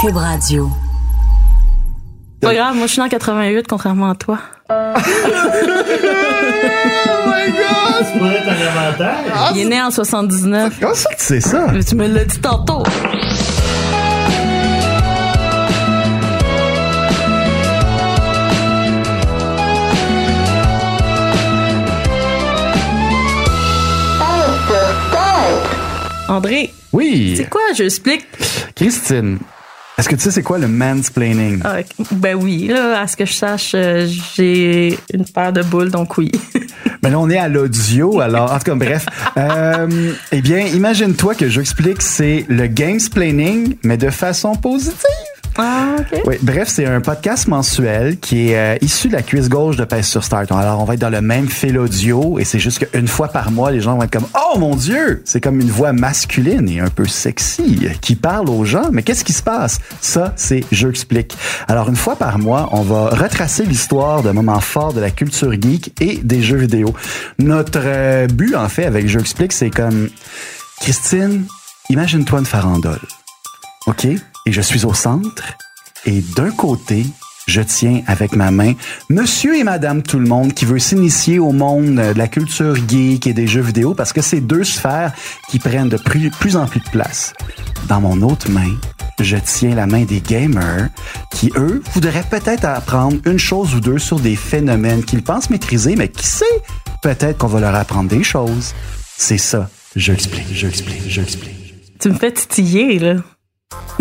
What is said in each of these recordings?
Cube Radio. Pas grave, moi je suis en 88 contrairement à toi. Oh my god! C'est pas être un inventaire. Il est né en 79. Comment ça que tu sais ça? Tu me l'as dit tantôt. André, Oui. c'est quoi, je explique? Christine, est-ce que tu sais c'est quoi le mansplaining? Ah, ben oui, là, à ce que je sache, euh, j'ai une paire de boules, donc oui. Mais là, on est à l'audio, alors, en tout cas, bref. Euh, eh bien, imagine-toi que j'explique, c'est le gamesplaining, mais de façon positive. Ah, ok. Oui, bref, c'est un podcast mensuel qui est euh, issu de la cuisse gauche de Pèse sur Start. Alors, on va être dans le même fil audio et c'est juste qu'une fois par mois, les gens vont être comme « Oh mon Dieu! » C'est comme une voix masculine et un peu sexy qui parle aux gens. Mais qu'est-ce qui se passe? Ça, c'est « Je explique ». Alors, une fois par mois, on va retracer l'histoire de moments forts de la culture geek et des jeux vidéo. Notre euh, but, en fait, avec « Je explique », c'est comme « Christine, imagine-toi une farandole. » OK? Et je suis au centre. Et d'un côté, je tiens avec ma main monsieur et madame tout le monde qui veut s'initier au monde de la culture geek et des jeux vidéo parce que c'est deux sphères qui prennent de plus, en plus de place. Dans mon autre main, je tiens la main des gamers qui, eux, voudraient peut-être apprendre une chose ou deux sur des phénomènes qu'ils pensent maîtriser, mais qui sait, peut-être qu'on va leur apprendre des choses. C'est ça. Je explique, je explique, je explique. Tu me fais titiller, là.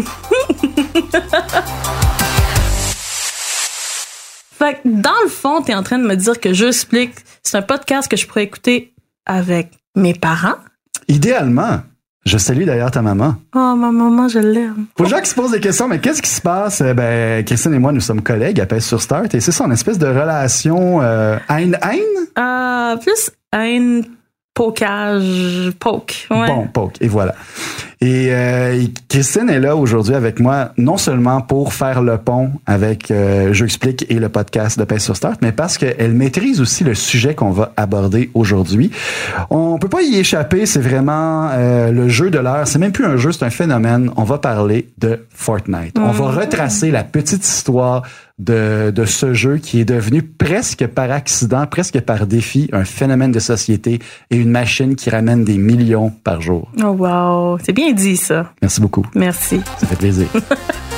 fait que dans le fond, t'es en train de me dire que je explique, c'est un podcast que je pourrais écouter avec mes parents. Idéalement, je salue d'ailleurs ta maman. Oh, ma maman, je l'aime. Pour les gens qui se posent des questions, mais qu'est-ce qui se passe? Euh, Ben, Christine et moi, nous sommes collègues à Pèse sur Start et c'est ça, une espèce de relation euh, haine-haine? Euh, plus haine, pocage, poke. Ouais. Bon, poke, et voilà. Et euh, Christine est là aujourd'hui avec moi, non seulement pour faire le pont avec euh, Je explique et le podcast de Pèse sur Start, mais parce qu'elle maîtrise aussi le sujet qu'on va aborder aujourd'hui. On peut pas y échapper, c'est vraiment euh, le jeu de l'heure. C'est même plus un jeu, c'est un phénomène. On va parler de Fortnite. On va retracer la petite histoire de, de ce jeu qui est devenu presque par accident, presque par défi, un phénomène de société et une machine qui ramène des millions par jour. Oh, wow. C'est bien dit, ça. Merci beaucoup. Merci. Ça fait plaisir.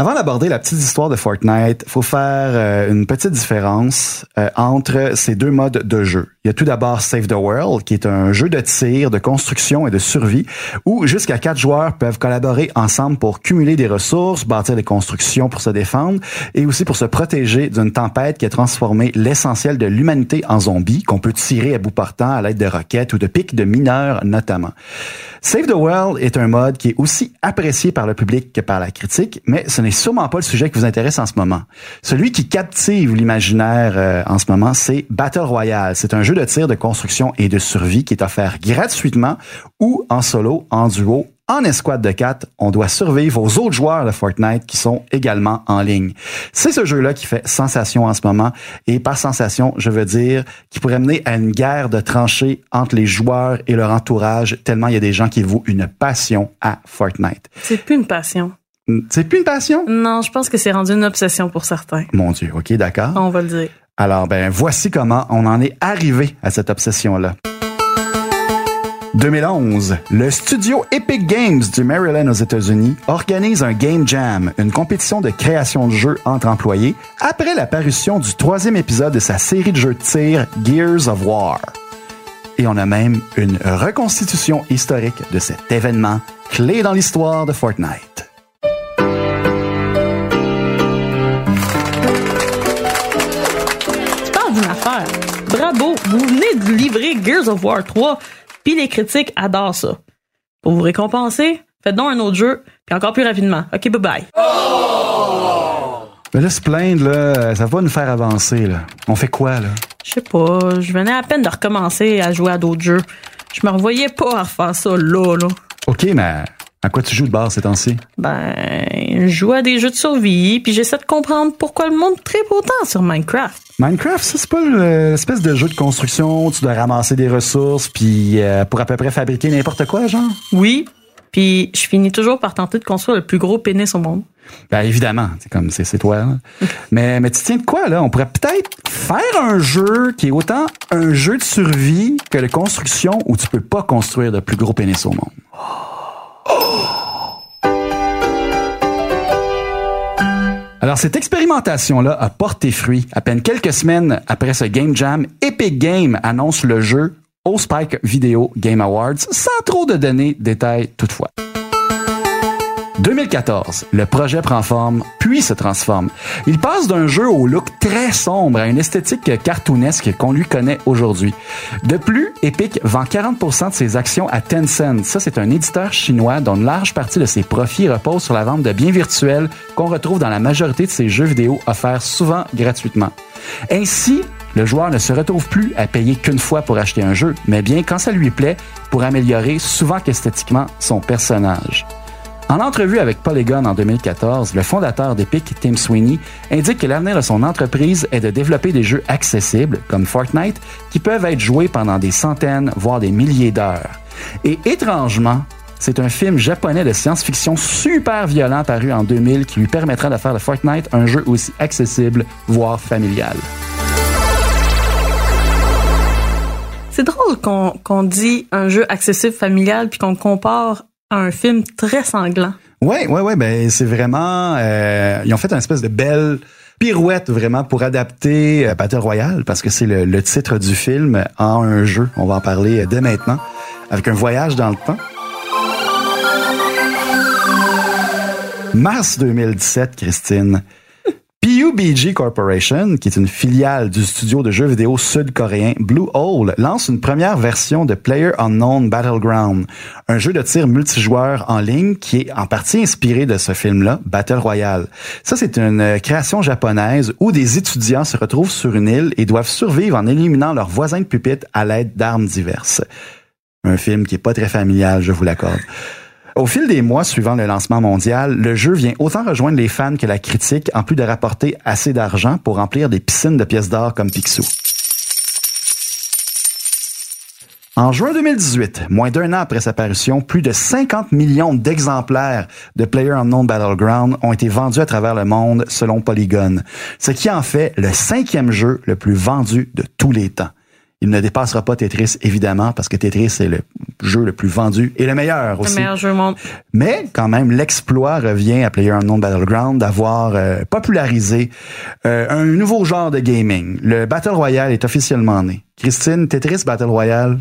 Avant d'aborder la petite histoire de Fortnite, faut faire euh, une petite différence euh, entre ces deux modes de jeu. Il y a tout d'abord Save the World, qui est un jeu de tir, de construction et de survie, où jusqu'à quatre joueurs peuvent collaborer ensemble pour cumuler des ressources, bâtir des constructions pour se défendre, et aussi pour se protéger d'une tempête qui a transformé l'essentiel de l'humanité en zombies, qu'on peut tirer à bout portant à l'aide de roquettes ou de pics de mineurs notamment. Save the World est un mode qui est aussi apprécié par le public que par la critique, mais ce n'est sûrement pas le sujet qui vous intéresse en ce moment. Celui qui captive l'imaginaire euh, en ce moment, c'est Battle Royale. C'est un jeu de tir, de construction et de survie qui est offert gratuitement ou en solo, en duo, en escouade de 4, on doit survivre aux autres joueurs de Fortnite qui sont également en ligne. C'est ce jeu-là qui fait sensation en ce moment. Et par sensation, je veux dire qui pourrait mener à une guerre de tranchées entre les joueurs et leur entourage, tellement il y a des gens qui vouent une passion à Fortnite. C'est plus une passion. C'est plus une passion? Non, je pense que c'est rendu une obsession pour certains. Mon Dieu, ok, d'accord. On va le dire. Alors, ben, voici comment on en est arrivé à cette obsession-là. 2011, le studio Epic Games du Maryland aux États-Unis organise un Game Jam, une compétition de création de jeux entre employés, après la parution du troisième épisode de sa série de jeux de tir Gears of War. Et on a même une reconstitution historique de cet événement clé dans l'histoire de Fortnite. Vous venez de livrer Gears of War 3, puis les critiques adorent ça. Pour vous récompenser, faites donc un autre jeu, puis encore plus rapidement. OK, bye bye. Mais là, se plaindre, là, ça va nous faire avancer, là. On fait quoi, là? Je sais pas, je venais à peine de recommencer à jouer à d'autres jeux. Je me revoyais pas à refaire ça là, là. OK, mais à quoi tu joues de base ces temps-ci? Ben, je joue à des jeux de survie, puis j'essaie de comprendre pourquoi le monde tripe autant sur Minecraft. Minecraft, ça, c'est pas l'espèce de jeu de construction, où tu dois ramasser des ressources, puis euh, pour à peu près fabriquer n'importe quoi, genre? Oui, puis je finis toujours par tenter de construire le plus gros pénis au monde. Ben évidemment, c'est comme c'est c'est toi. là. mais mais tu tiens de quoi là? On pourrait peut-être faire un jeu qui est autant un jeu de survie que de construction où tu peux pas construire le plus gros pénis au monde. Alors, cette expérimentation-là a porté fruit. À peine quelques semaines après ce Game Jam, Epic Game annonce le jeu au Spike Video Game Awards, sans trop de données, détails toutefois. 2014, le projet prend forme, puis se transforme. Il passe d'un jeu au look très sombre à une esthétique cartoonesque qu'on lui connaît aujourd'hui. De plus, Epic vend 40% de ses actions à Tencent. Ça, c'est un éditeur chinois dont une large partie de ses profits repose sur la vente de biens virtuels qu'on retrouve dans la majorité de ses jeux vidéo offerts souvent gratuitement. Ainsi, le joueur ne se retrouve plus à payer qu'une fois pour acheter un jeu, mais bien quand ça lui plaît pour améliorer souvent qu'esthétiquement son personnage. En entrevue avec Polygon en 2014, le fondateur d'Epic, Tim Sweeney, indique que l'avenir de son entreprise est de développer des jeux accessibles, comme Fortnite, qui peuvent être joués pendant des centaines, voire des milliers d'heures. Et étrangement, c'est un film japonais de science-fiction super violent paru en 2000 qui lui permettra de faire de Fortnite un jeu aussi accessible, voire familial. C'est drôle qu'on dit un jeu accessible familial puis qu'on compare un film très sanglant. Ouais, ouais, ouais, ben c'est vraiment euh, ils ont fait une espèce de belle pirouette vraiment pour adapter euh, Battle Royale parce que c'est le, le titre du film en un jeu. On va en parler euh, dès maintenant avec un voyage dans le temps. Mars 2017, Christine. PUBG Corporation, qui est une filiale du studio de jeux vidéo sud-coréen Blue Hole, lance une première version de Player Unknown Battleground, un jeu de tir multijoueur en ligne qui est en partie inspiré de ce film-là, Battle Royale. Ça, c'est une euh, création japonaise où des étudiants se retrouvent sur une île et doivent survivre en éliminant leurs voisins de pupitre à l'aide d'armes diverses. Un film qui est pas très familial, je vous l'accorde. Au fil des mois suivant le lancement mondial, le jeu vient autant rejoindre les fans que la critique, en plus de rapporter assez d'argent pour remplir des piscines de pièces d'or comme Picsou. En juin 2018, moins d'un an après sa parution, plus de 50 millions d'exemplaires de Player Unknown Battleground ont été vendus à travers le monde selon Polygon, ce qui en fait le cinquième jeu le plus vendu de tous les temps. Il ne dépassera pas Tetris, évidemment, parce que Tetris est le jeu le plus vendu et le meilleur Le aussi. meilleur jeu au monde. Mais quand même, l'exploit revient à PlayerUnknown Battleground d'avoir euh, popularisé euh, un nouveau genre de gaming. Le Battle Royale est officiellement né. Christine, Tetris Battle Royale?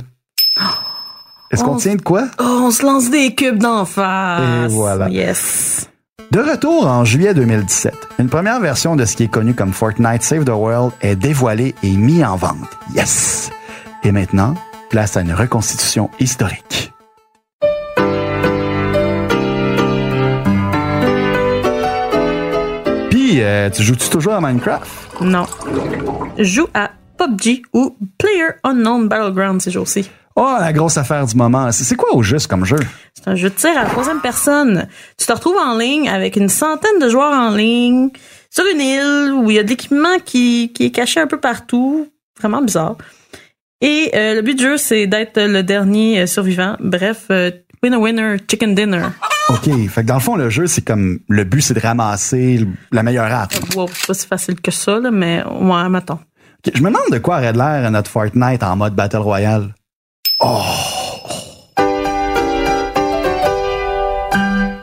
Est-ce qu'on Oh. tient de quoi? Oh, on se lance des cubes d'en face. Et voilà. Yes. De retour en juillet 2017, une première version de ce qui est connu comme Fortnite Save the World est dévoilée et mise en vente. Yes! Et maintenant, place à une reconstitution historique. Puis, euh, tu joues-tu toujours à Minecraft? Non. Joue à PUBG ou Player Unknown Battleground ces jours-ci. Oh, la grosse affaire du moment. C'est quoi au juste comme jeu? C'est un jeu de tir à la troisième personne. Tu te retrouves en ligne avec une centaine de joueurs en ligne sur une île où il y a de l'équipement qui, qui est caché un peu partout. Vraiment bizarre. Et euh, le but du jeu, c'est d'être le dernier euh, survivant. Bref, euh, winner winner, chicken dinner. OK. Fait que dans le fond, le jeu, c'est comme le but, c'est de ramasser la meilleure arme. Wow, c'est pas si facile que ça, là, mais ouais, mettons. Ok, Je me demande de quoi aurait l'air notre Fortnite en mode Battle Royale. Oh!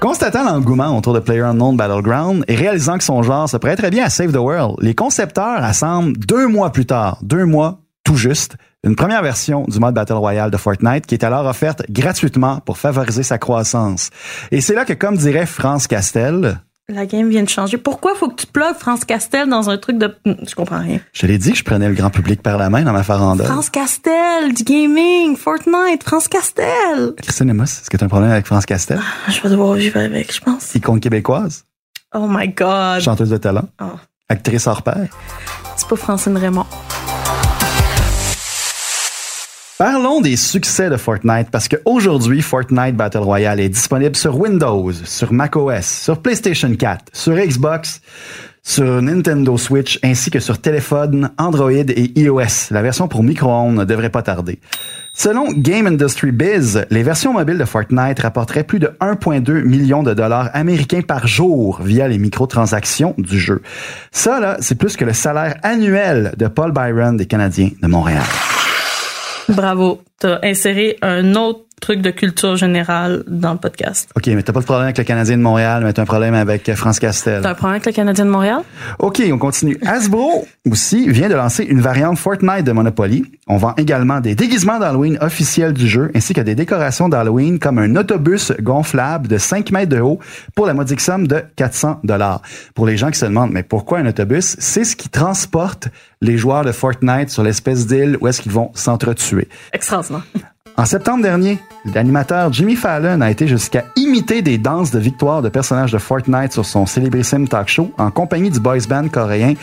Constatant l'engouement autour de PlayerUnknown Battleground et réalisant que son genre se prêterait bien à Save the World, les concepteurs assemblent deux mois plus tard, deux mois tout juste, une première version du mode Battle Royale de Fortnite qui est alors offerte gratuitement pour favoriser sa croissance. Et c'est là que, comme dirait France Castel, La game vient de changer. Pourquoi faut que tu plugues France Castel dans un truc de... Je comprends rien. Je l'ai dit que je prenais le grand public par la main dans ma farandole. France Castel, du gaming, Fortnite, France Castel. Christine Amos, est-ce que tu as un problème avec France Castel? Je vais devoir vivre avec, je pense. Icône québécoise, Oh my God. chanteuse de talent, Oh. actrice hors pair. C'est pas Francine Raymond. Parlons des succès de Fortnite parce qu'aujourd'hui, Fortnite Battle Royale est disponible sur Windows, sur macOS, sur PlayStation 4, sur Xbox, sur Nintendo Switch ainsi que sur téléphone, Android et iOS. La version pour micro-ondes ne devrait pas tarder. Selon Game Industry Biz, les versions mobiles de Fortnite rapporteraient plus de 1,2 million de dollars américains par jour via les microtransactions du jeu. Ça, là, c'est plus que le salaire annuel de Paul Byron des Canadiens de Montréal. Bravo. T'as inséré un autre truc de culture générale dans le podcast. OK, mais t'as pas de problème avec le Canadien de Montréal, mais t'as un problème avec France Castel. T'as un problème avec le Canadien de Montréal? OK, on continue. Hasbro aussi vient de lancer une variante Fortnite de Monopoly. On vend également des déguisements d'Halloween officiels du jeu, ainsi que des décorations d'Halloween comme un autobus gonflable de 5 mètres de haut pour la modique somme de 400 dollars. Pour les gens qui se demandent, mais pourquoi un autobus? C'est ce qui transporte les joueurs de Fortnite sur l'espèce d'île où est-ce qu'ils vont s'entretuer. Extraordinaire. En septembre dernier, l'animateur Jimmy Fallon a été jusqu'à imiter des danses de victoire de personnages de Fortnite sur son célébrissime talk show en compagnie du boys band coréen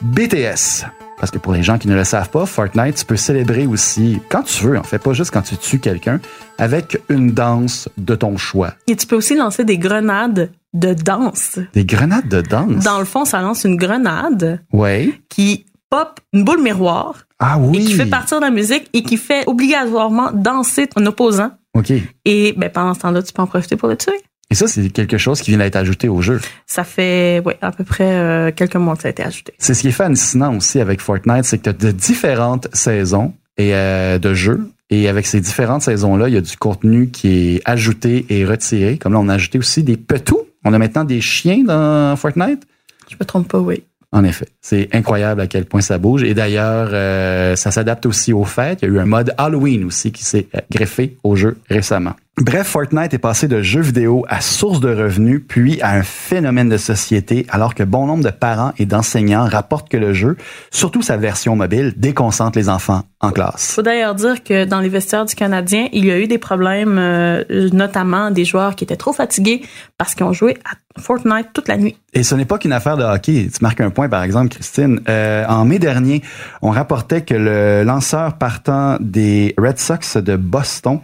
BTS. Parce que pour les gens qui ne le savent pas, Fortnite, tu peux célébrer aussi quand tu veux, en fait, pas juste quand tu tues quelqu'un, avec une danse de ton choix. Et tu peux aussi lancer des grenades de danse. Des grenades de danse? Dans le fond, ça lance une grenade Ouais. qui pop une boule miroir Ah oui. et qui fait partir de la musique et qui fait obligatoirement danser ton opposant. OK. Et ben, pendant ce temps-là, tu peux en profiter pour le tuer. Et ça, c'est quelque chose qui vient d'être ajouté au jeu. Ça fait ouais, à peu près euh, quelques mois que ça a été ajouté. C'est ce qui est fascinant aussi avec Fortnite, c'est que tu as de différentes saisons et euh, de jeux. Et avec ces différentes saisons-là, il y a du contenu qui est ajouté et retiré. Comme là, on a ajouté aussi des petous. On a maintenant des chiens dans Fortnite. Je me trompe pas, oui. En effet, c'est incroyable à quel point ça bouge. Et d'ailleurs, euh, ça s'adapte aussi aux fêtes. Il y a eu un mode Halloween aussi qui s'est euh, greffé au jeu récemment. Bref, Fortnite est passé de jeu vidéo à source de revenus, puis à un phénomène de société, alors que bon nombre de parents et d'enseignants rapportent que le jeu, surtout sa version mobile, déconcentre les enfants en classe. Faut d'ailleurs dire que dans les vestiaires du Canadien, il y a eu des problèmes, euh, notamment des joueurs qui étaient trop fatigués parce qu'ils ont joué à Fortnite toute la nuit. Et ce n'est pas qu'une affaire de hockey. Tu marques un point, par exemple, Christine. Euh, en mai dernier, on rapportait que le lanceur partant des Red Sox de Boston,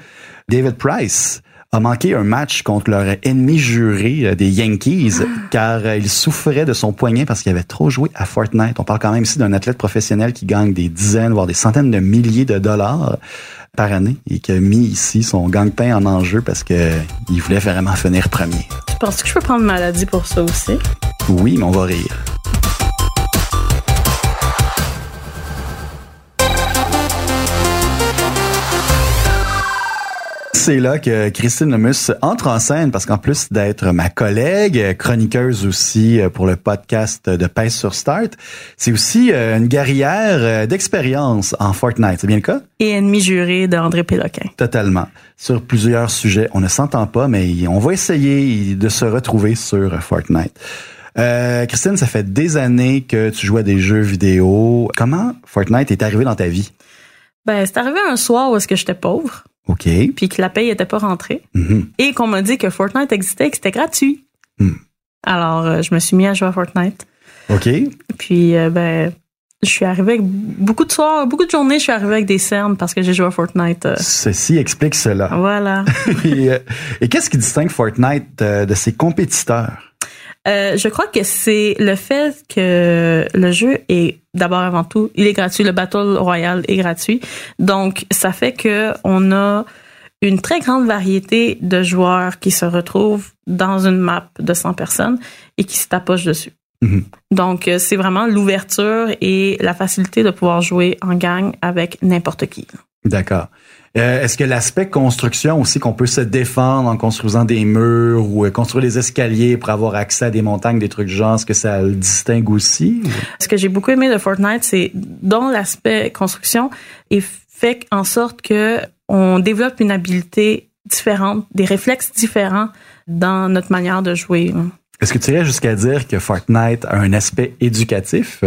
David Price, a manqué un match contre leur ennemi juré euh, des Yankees car euh, il souffrait de son poignet parce qu'il avait trop joué à Fortnite. On parle quand même ici d'un athlète professionnel qui gagne des dizaines, voire des centaines de milliers de dollars par année et qui a mis ici son gagne-pain en enjeu parce que il voulait vraiment finir premier. Tu penses que je peux prendre maladie pour ça aussi? Oui, mais on va rire. C'est là que Christine Lemus entre en scène parce qu'en plus d'être ma collègue, chroniqueuse aussi euh, pour le podcast de Pèse sur Start, c'est aussi euh, une guerrière euh, d'expérience en Fortnite. C'est bien le cas? Et ennemi juré d'André Péloquin. Totalement. Sur plusieurs sujets. On ne s'entend pas, mais on va essayer de se retrouver sur Fortnite. Euh, Christine, ça fait des années que tu joues à des jeux vidéo. Comment Fortnite est arrivé dans ta vie? Ben, c'est arrivé un soir où est-ce que j'étais pauvre, OK. puis que la paye était pas rentrée, Mhm. et qu'on m'a dit que Fortnite existait et que c'était gratuit. Hmm. Alors, euh, je me suis mis à jouer à Fortnite. OK. Puis, euh, ben, je suis arrivée avec beaucoup de soirs, beaucoup de journées, je suis arrivée avec des cernes parce que j'ai joué à Fortnite. euh. Ceci explique cela. Voilà. et et qu'est-ce qui distingue Fortnite de ses compétiteurs? Euh, je crois que c'est le fait que le jeu est d'abord avant tout, il est gratuit. Le Battle Royale est gratuit. Donc, ça fait que on a une très grande variété de joueurs qui se retrouvent dans une map de 100 personnes et qui se tapochent dessus. Mhm. Donc, euh, c'est vraiment l'ouverture et la facilité de pouvoir jouer en gang avec n'importe qui. D'accord. Euh, Est-ce que l'aspect construction aussi, qu'on peut se défendre en construisant des murs ou euh, construire des escaliers pour avoir accès à des montagnes, des trucs du genre, est-ce que ça le distingue aussi? Ce que j'ai beaucoup aimé de Fortnite, c'est dont l'aspect construction est fait en sorte que on développe une habileté différente, des réflexes différents dans notre manière de jouer. Est-ce que tu irais jusqu'à dire que Fortnite a un aspect éducatif?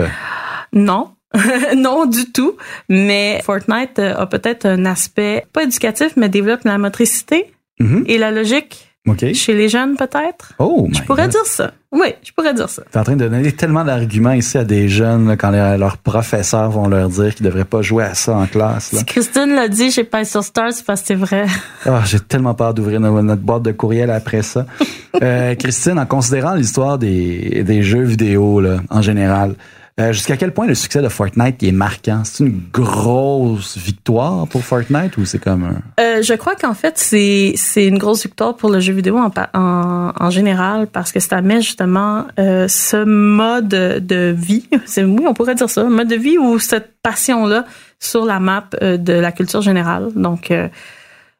Non. non du tout, mais Fortnite euh, a peut-être un aspect pas éducatif, mais développe la motricité Mhm. et la logique chez les jeunes peut-être. Oh, Je my pourrais God. dire ça. Oui, je pourrais dire ça. T'es en train de donner tellement d'arguments ici à des jeunes là, quand les- leurs professeurs vont leur dire qu'ils devraient pas jouer à ça en classe. Là. Si Christine l'a dit, j'ai pas sur Stars parce que c'est vrai. Ah, j'ai tellement peur d'ouvrir no- notre boîte de courriel après ça. Euh, Christine, en considérant l'histoire des, des jeux vidéo là, en général, euh, jusqu'à quel point le succès de Fortnite est marquant? C'est une grosse victoire pour Fortnite ou c'est comme un... Euh, je crois qu'en fait, c'est une grosse victoire pour le jeu vidéo en, en, général parce que ça met justement euh, ce mode de vie, oui, on pourrait dire ça, mode de vie ou cette passion-là sur la map de la culture générale. Donc,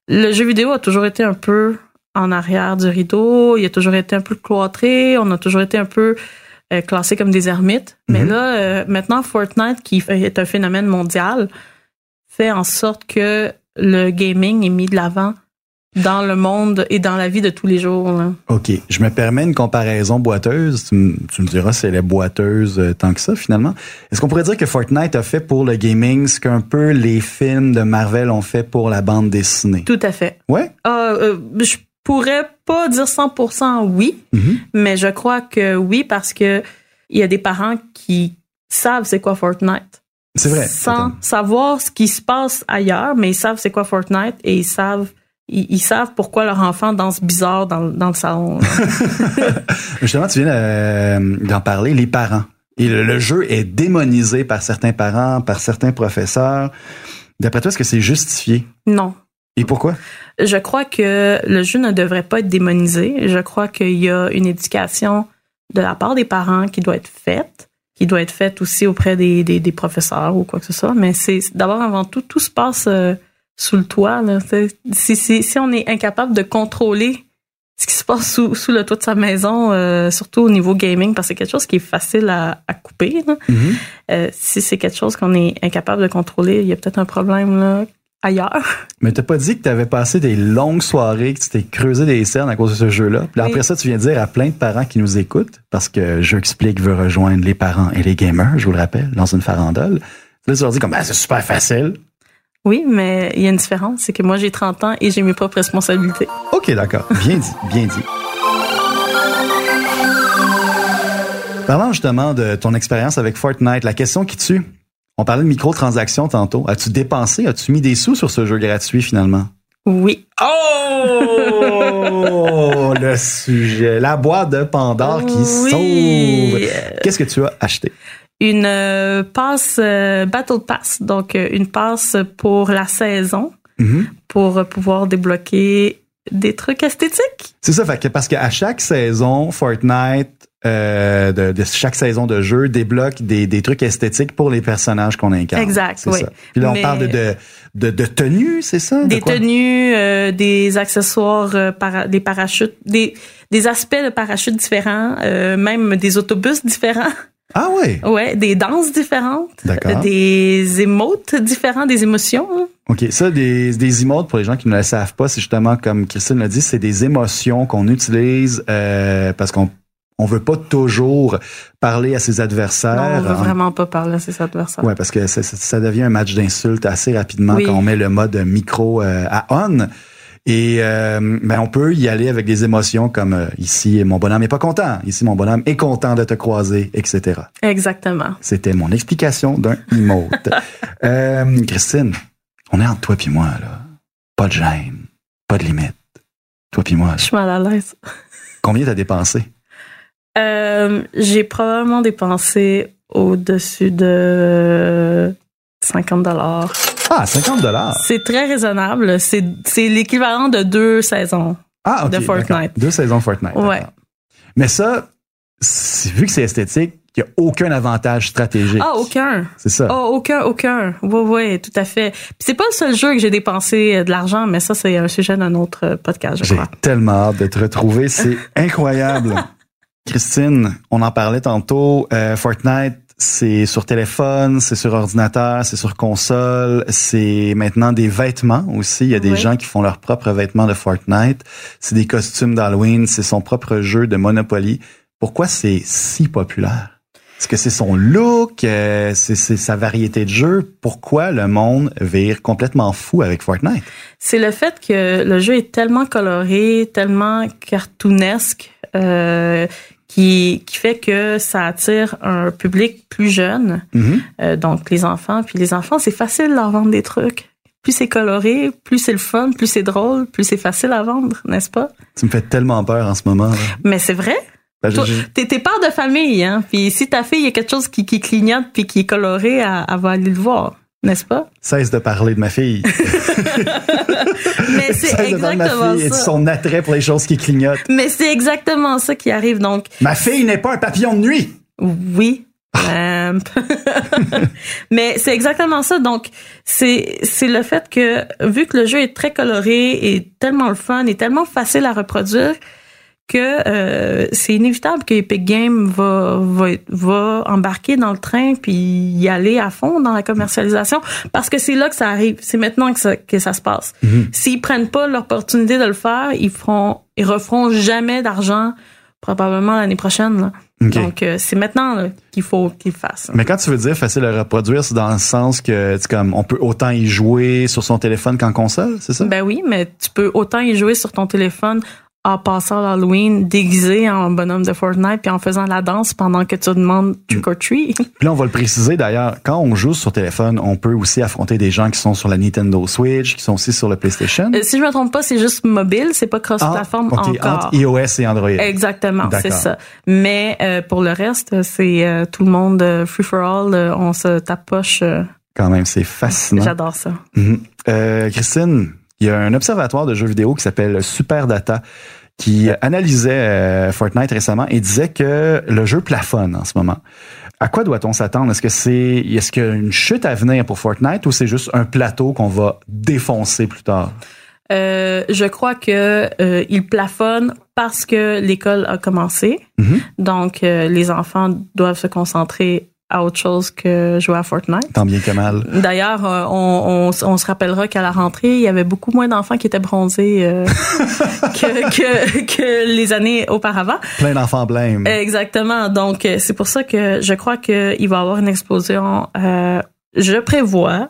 le jeu vidéo a toujours été un peu en arrière du rideau, il a toujours été un peu cloîtré, on a toujours été un peu euh, classé comme des ermites. Mais Mhm. là, euh, maintenant, Fortnite, qui est un phénomène mondial, fait en sorte que le gaming est mis de l'avant dans le monde et dans la vie de tous les jours. là. OK, je me permets une comparaison boiteuse. Tu, me- tu me diras si elle est boiteuse euh, tant que ça, finalement. Est-ce qu'on pourrait dire que Fortnite a fait pour le gaming ce qu'un peu les films de Marvel ont fait pour la bande dessinée? Tout à fait. Ouais? Ah, euh, je pourrais pas dire 100% oui, Mhm. mais je crois que oui parce que il y a des parents qui savent c'est quoi Fortnite. C'est vrai. Sans savoir ce qui se passe ailleurs, mais ils savent c'est quoi Fortnite et ils savent ils, ils savent pourquoi leur enfant danse bizarre dans, dans le salon. Justement, tu viens euh, d'en parler, les parents. Et le, le jeu est démonisé par certains parents, par certains professeurs. D'après toi, est-ce que c'est justifié? non. Et pourquoi? Je crois que le jeu ne devrait pas être démonisé. Je crois qu'il y a une éducation de la part des parents qui doit être faite, qui doit être faite aussi auprès des, des, des professeurs ou quoi que ce soit. Mais c'est d'abord avant tout, tout se passe euh, sous le toit. Là. Si, si, si on est incapable de contrôler ce qui se passe sous, sous le toit de sa maison, euh, surtout au niveau gaming, parce que c'est quelque chose qui est facile à, à couper. là. Mhm. Euh, si c'est quelque chose qu'on est incapable de contrôler, il y a peut-être un problème là, ailleurs. Mais t'as pas dit que t'avais passé des longues soirées, que tu t'es creusé des cernes à cause de ce jeu-là. Puis Oui. après ça, tu viens dire à plein de parents qui nous écoutent, parce que Jeu Explique veut rejoindre les parents et les gamers, je vous le rappelle, dans une farandole. Là, tu leur dis comme, ah, c'est super facile. Oui, mais il y a une différence, c'est que moi j'ai 30 ans et j'ai mes propres responsabilités. OK, d'accord. Bien dit, bien dit. Parlant justement de ton expérience avec Fortnite, la question qui tue. On parlait de microtransactions tantôt. As-tu dépensé, as-tu mis des sous sur ce jeu gratuit finalement? Oui. Oh, le sujet. La boîte de Pandore qui Oui. s'ouvre. Qu'est-ce que tu as acheté? Une euh, passe euh, Battle Pass, donc euh, une passe pour la saison Mhm. pour pouvoir débloquer des trucs esthétiques. C'est ça, fait que parce qu'à chaque saison, Fortnite, euh, de, de chaque saison de jeu, débloque des, des trucs esthétiques pour les personnages qu'on incarne. Exact, oui. ça. Puis là, on Mais- parle de, de, de, tenues, c'est ça? De Des tenues, euh, des accessoires, euh, para- des parachutes, des, des aspects de parachutes différents, euh, même des autobus différents. Ah ouais. Ouais, des danses différentes, D'accord. euh, des émotes différents, des émotions. hein. OK. Ça, des, des emotes, pour les gens qui ne le savent pas, c'est justement, comme Christine l'a dit, c'est des émotions qu'on utilise euh, parce qu'on on veut pas toujours parler à ses adversaires. Non, on veut En- vraiment pas parler à ses adversaires. Ouais, parce que ça, devient un match d'insultes assez rapidement Oui. quand on met le mode micro euh, à on. Et euh, ben on peut y aller avec des émotions comme euh, ici mon bonhomme est pas content, ici mon bonhomme est content de te croiser, etc. Exactement. C'était mon explication d'un emote. Christine, on est entre toi puis moi là, pas de gêne, pas de limite. Toi puis moi, là. Je suis mal à l'aise. combien t'as dépensé? Euh, j'ai probablement dépensé au-dessus de 50 dollars. Ah, 50 dollars. C'est très raisonnable. C'est c'est l'équivalent de deux saisons. Ah, de Fortnite. d'accord. Deux saisons Fortnite. Ouais. Mais ça, vu que c'est esthétique, il n'y a aucun avantage stratégique. Ah, aucun. C'est ça. Oh, aucun, aucun. Oui, oui, tout à fait. Puis c'est pas le seul jeu que j'ai dépensé euh, de l'argent, mais ça, c'est un sujet d'un autre euh, podcast, je J'ai tellement hâte de te retrouver. C'est incroyable. Christine, on en parlait tantôt. euh, Fortnite, c'est sur téléphone, c'est sur ordinateur, c'est sur console, c'est maintenant des vêtements aussi. Il y a des Oui. gens qui font leurs propres vêtements de Fortnite. C'est des costumes d'Halloween, c'est son propre jeu de Monopoly. pourquoi c'est si populaire? Est-ce que c'est son look, euh, c'est c'est sa variété de jeux? Pourquoi le monde vire complètement fou avec Fortnite? C'est le fait que le jeu est tellement coloré, tellement cartoonesque, euh, qui, qui fait que ça attire un public plus jeune, Mhm. euh, donc les enfants. Puis les enfants, c'est facile de leur vendre des trucs. Plus c'est coloré, plus c'est le fun, plus c'est drôle, plus c'est facile à vendre, n'est-ce pas? Tu me fais tellement peur en ce moment. là. Mais c'est vrai. Ben, T'es t'es père de famille, hein? Puis si ta fille, il y a quelque chose qui, qui clignote puis qui est coloré, elle, elle va aller le voir, n'est-ce pas? Cesse de parler de ma fille. Mais c'est Cesse de parler de exactement ma fille et de ça. son attrait pour les choses qui clignotent. Mais c'est exactement ça qui arrive. Donc, Ma fille n'est pas un papillon de nuit. oui. Euh, mais c'est exactement ça. Donc, c'est c'est le fait que vu que le jeu est très coloré et tellement le fun et tellement facile à reproduire que euh, c'est inévitable que Epic Games va, va va embarquer dans le train puis y aller à fond dans la commercialisation parce que c'est là que ça arrive. C'est maintenant que ça que ça se passe. S'ils prennent pas l'opportunité de le faire, ils feront ils referont jamais d'argent probablement l'année prochaine. Là. Donc, euh, c'est maintenant qu'il faut qu'ils fassent. Mais quand tu veux dire facile à reproduire, c'est dans le sens que tu comme on peut autant y jouer sur son téléphone qu'en console, c'est ça? Ben oui, mais tu peux autant y jouer sur ton téléphone en passant l'Halloween déguisé en bonhomme de Fortnite puis en faisant la danse pendant que tu demandes trick or treat. Puis là, on va le préciser d'ailleurs, quand on joue sur téléphone, on peut aussi affronter des gens qui sont sur la Nintendo Switch, qui sont aussi sur le PlayStation. Euh, si je me trompe pas, c'est juste mobile, c'est pas cross-platform Ah, encore. entre iOS et Android. Exactement, c'est ça. Mais euh, pour le reste, c'est euh, tout le monde free for all, on se tapoche. Quand même, c'est fascinant. J'adore ça. Mhm. Euh, Christine, il y a un observatoire de jeux vidéo qui s'appelle Superdata qui analysait euh, Fortnite récemment et disait que le jeu plafonne en ce moment. À quoi doit-on s'attendre? Est-ce que c'est est-ce qu'il y a une chute à venir pour Fortnite ou c'est juste un plateau qu'on va défoncer plus tard? Euh, je crois que euh, il plafonne parce que l'école a commencé. Mhm. Donc, euh, les enfants doivent se concentrer à autre chose que jouer à Fortnite. Tant bien que mal. D'ailleurs, euh, on, on, on se rappellera qu'à la rentrée, il y avait beaucoup moins d'enfants qui étaient bronzés euh, que, que, que les années auparavant. Plein d'enfants blêmes. Exactement. Donc, euh, c'est pour ça que je crois qu'il va y avoir une explosion. euh, je prévois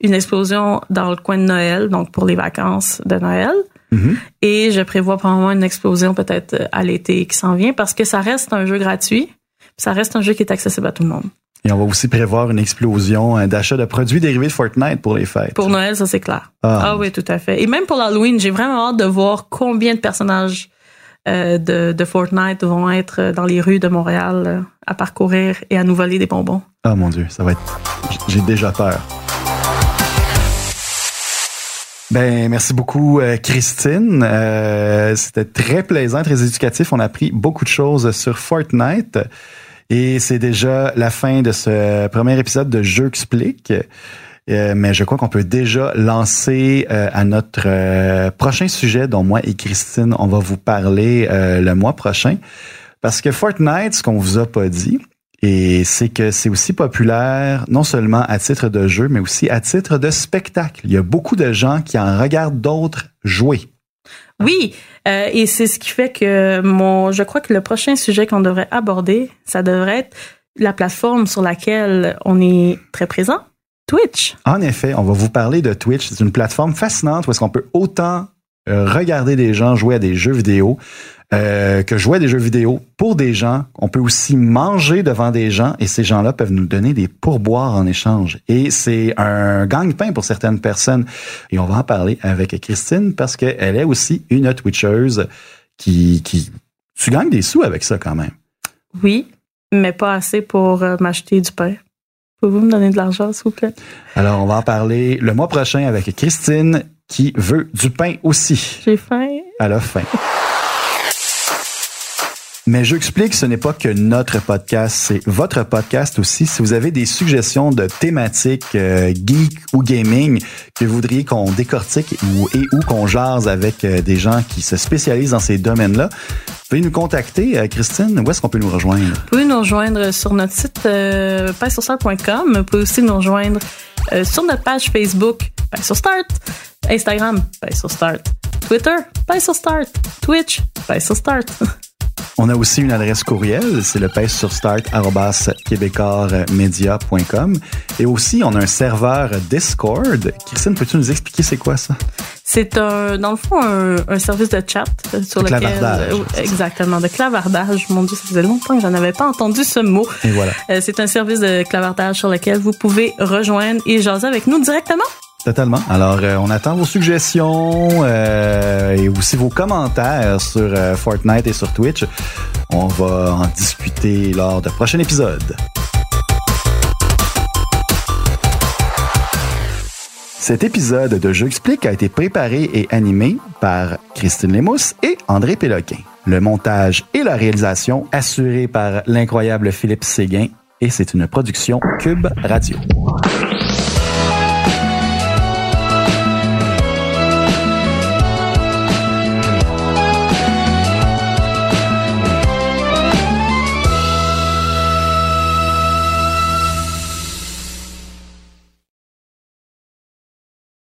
une explosion dans le coin de Noël, donc pour les vacances de Noël. Mhm. Et je prévois probablement une explosion peut-être à l'été qui s'en vient parce que ça reste un jeu gratuit. Ça reste un jeu qui est accessible à tout le monde. Et on va aussi prévoir une explosion euh, d'achat de produits dérivés de Fortnite pour les fêtes. Pour Noël, ça c'est clair. Ah. Ah, oui, tout à fait. Et même pour l'Halloween, j'ai vraiment hâte de voir combien de personnages euh, de, de Fortnite vont être dans les rues de Montréal euh, à parcourir et à nous voler des bonbons. Ah mon Dieu, ça va être. J'ai déjà peur. Ben, merci beaucoup, euh, Christine. Euh, C'était très plaisant, très éducatif. On a appris beaucoup de choses sur Fortnite. Et c'est déjà la fin de ce premier épisode de Jeux explique. Euh, mais je crois qu'on peut déjà lancer euh, à notre euh, prochain sujet dont moi et Christine, on va vous parler euh, le mois prochain. Parce que Fortnite, ce qu'on vous a pas dit, et c'est que c'est aussi populaire non seulement à titre de jeu, mais aussi à titre de spectacle. Il y a beaucoup de gens qui en regardent d'autres jouer. Oui, euh, et c'est ce qui fait que mon, je crois que le prochain sujet qu'on devrait aborder, ça devrait être la plateforme sur laquelle on est très présent, Twitch. En effet, on va vous parler de Twitch. C'est une plateforme fascinante où est-ce qu'on peut autant regarder des gens jouer à des jeux vidéo euh, que jouer à des jeux vidéo pour des gens. On peut aussi manger devant des gens et ces gens-là peuvent nous donner des pourboires en échange. Et c'est un gagne-pain pour certaines personnes. Et on va en parler avec Christine parce qu'elle est aussi une Twitcheuse qui, qui... Tu gagnes des sous avec ça quand même. Oui, mais pas assez pour euh, m'acheter du pain. Pouvez-vous me donner de l'argent, s'il vous plaît? Alors, on va en parler le mois prochain avec Christine qui veut du pain aussi? J'ai faim. à la fin. Mais je explique, ce n'est pas que notre podcast, c'est votre podcast aussi. Si vous avez des suggestions de thématiques euh, geek ou gaming que vous voudriez qu'on décortique ou, et ou qu'on jase avec euh, des gens qui se spécialisent dans ces domaines-là, veuillez nous contacter. Euh, Christine, où est-ce qu'on peut nous rejoindre? Vous pouvez nous rejoindre sur notre site euh. Vous pouvez aussi nous rejoindre sur notre page Facebook, Pain Instagram, Pain Twitter, Pain Twitch, Pain. On a aussi une adresse courriel, c'est le pèse sur et aussi on a un serveur Discord. Christine, peux-tu nous expliquer c'est quoi ça? C'est un, dans le fond, un, un service de chat euh, sur De lequel, clavardage. euh, exactement, de clavardage. Mon Dieu, ça faisait longtemps que j'en avais pas entendu ce mot. Et voilà. Euh, c'est un service de clavardage sur lequel vous pouvez rejoindre et jaser avec nous directement. Totalement. Alors, euh, on attend vos suggestions euh, et aussi vos commentaires sur euh, Fortnite et sur Twitch. On va en discuter lors de prochains épisodes. Cet épisode de Jeux explique a été préparé et animé par Christine Lémousse et André Péloquin. Le montage et la réalisation assurés par l'incroyable Philippe Séguin et c'est une production Cube Radio.